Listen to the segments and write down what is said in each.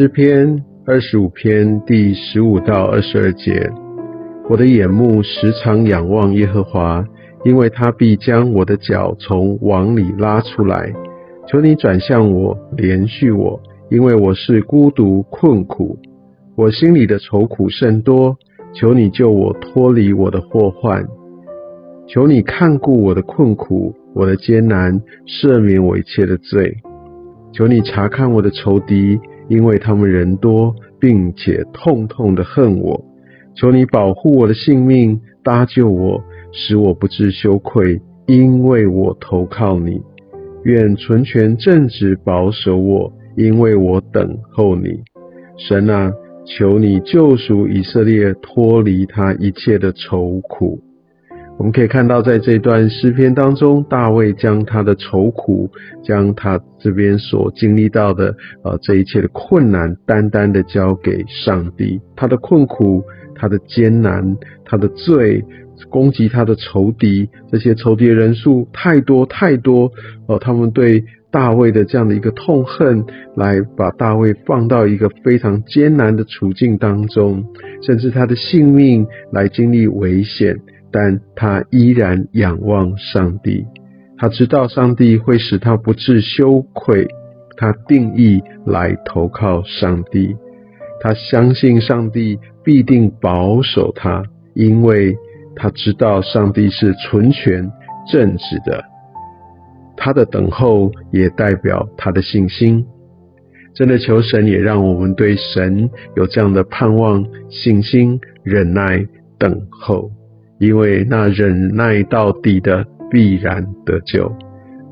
诗篇二十五篇第十五到二十二节，我的眼目时常仰望耶和华，因为他必将我的脚从网里拉出来。求你转向我，连续我，因为我是孤独困苦，我心里的愁苦甚多。求你救我脱离我的祸患，求你看顾我的困苦，我的艰难，赦免我一切的罪。求你查看我的仇敌。因为他们人多，并且痛痛的恨我，求你保护我的性命，搭救我，使我不致羞愧。因为我投靠你，愿纯全正直保守我，因为我等候你。神啊，求你救赎以色列，脱离他一切的愁苦。我们可以看到，在这段诗篇当中，大卫将他的愁苦，将他这边所经历到的呃这一切的困难，单单的交给上帝。他的困苦，他的艰难，他的罪，攻击他的仇敌，这些仇敌的人数太多太多，呃，他们对大卫的这样的一个痛恨，来把大卫放到一个非常艰难的处境当中，甚至他的性命来经历危险。但他依然仰望上帝，他知道上帝会使他不致羞愧。他定义来投靠上帝，他相信上帝必定保守他，因为他知道上帝是纯全正直的。他的等候也代表他的信心。真的求神也让我们对神有这样的盼望、信心、忍耐、等候。因为那忍耐到底的必然得救。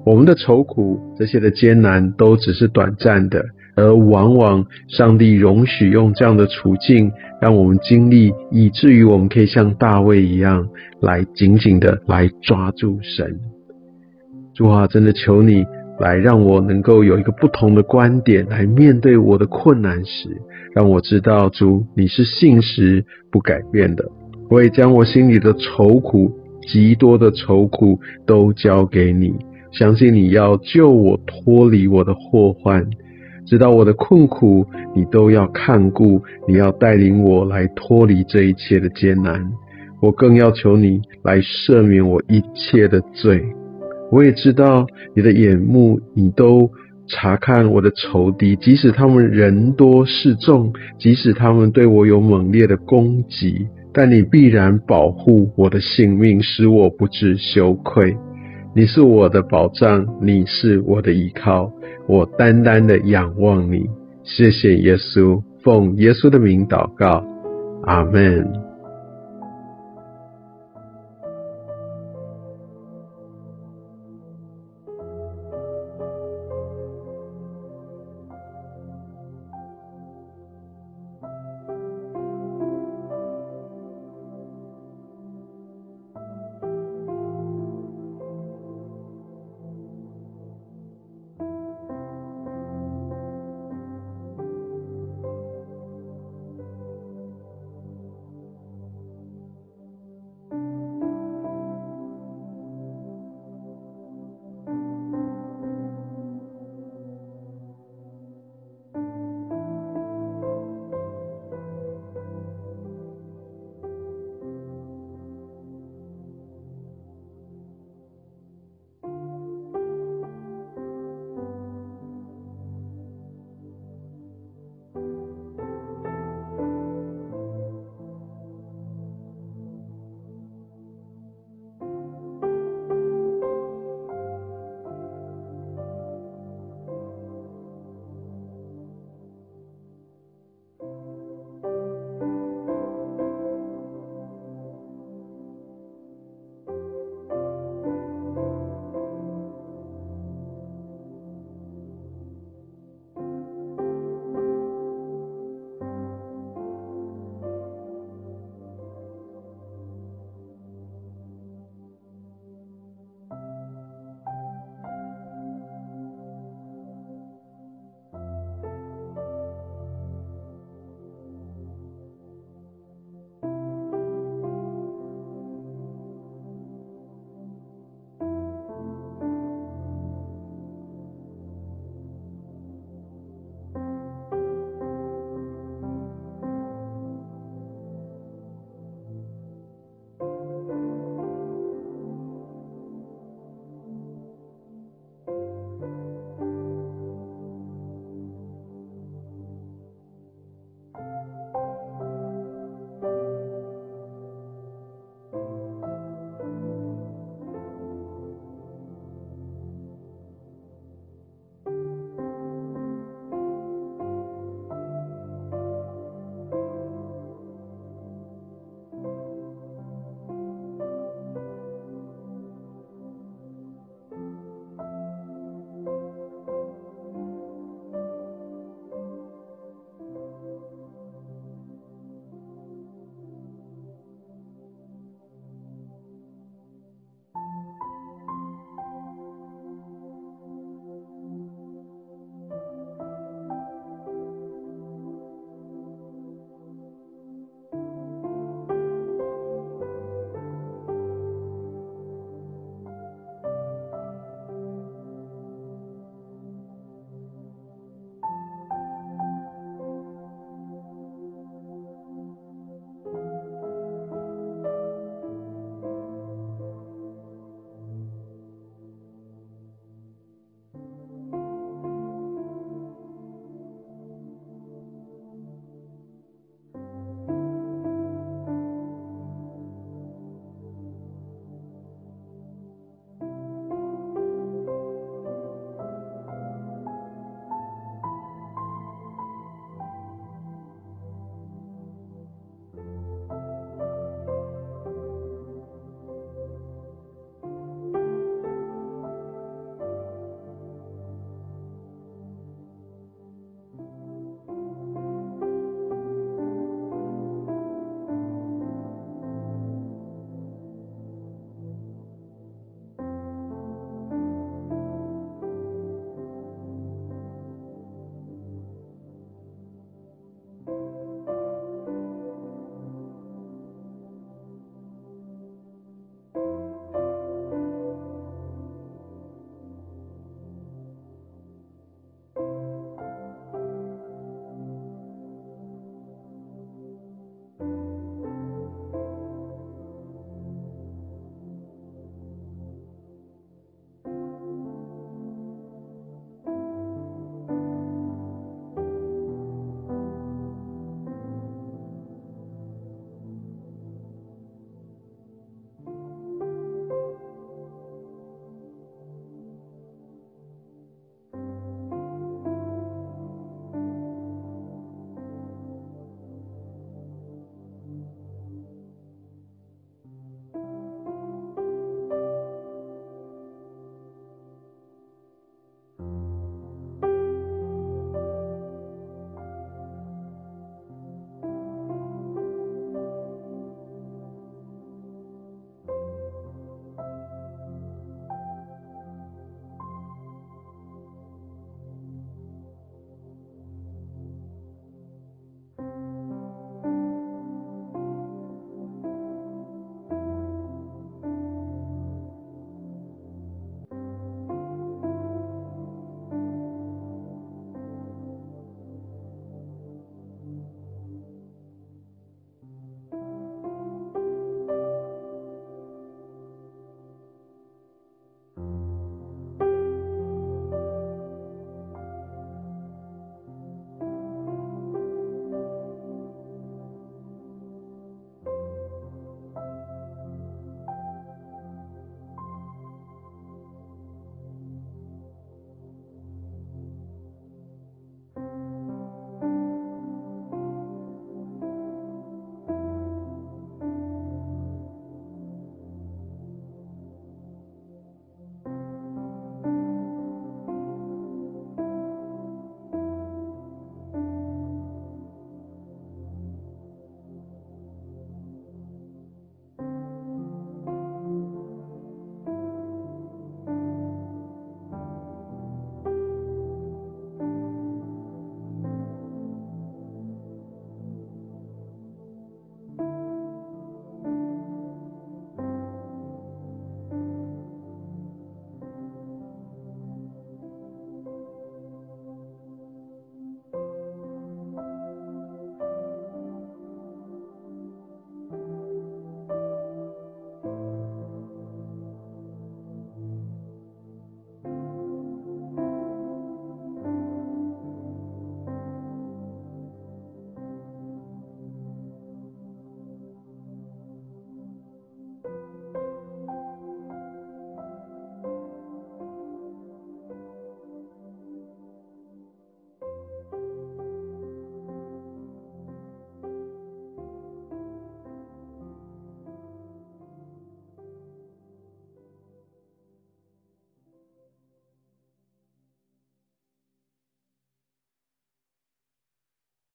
我们的愁苦，这些的艰难都只是短暂的，而往往上帝容许用这样的处境让我们经历，以至于我们可以像大卫一样，来紧紧的来抓住神。主啊，真的求你来让我能够有一个不同的观点来面对我的困难时，让我知道主你是信实不改变的。我也将我心里的愁苦，极多的愁苦都交给你，相信你要救我脱离我的祸患，直到我的困苦，你都要看顾，你要带领我来脱离这一切的艰难。我更要求你来赦免我一切的罪。我也知道你的眼目，你都查看我的仇敌，即使他们人多势众，即使他们对我有猛烈的攻击。但你必然保护我的性命，使我不致羞愧。你是我的保障，你是我的依靠，我单单的仰望你。谢谢耶稣，奉耶稣的名祷告，阿门。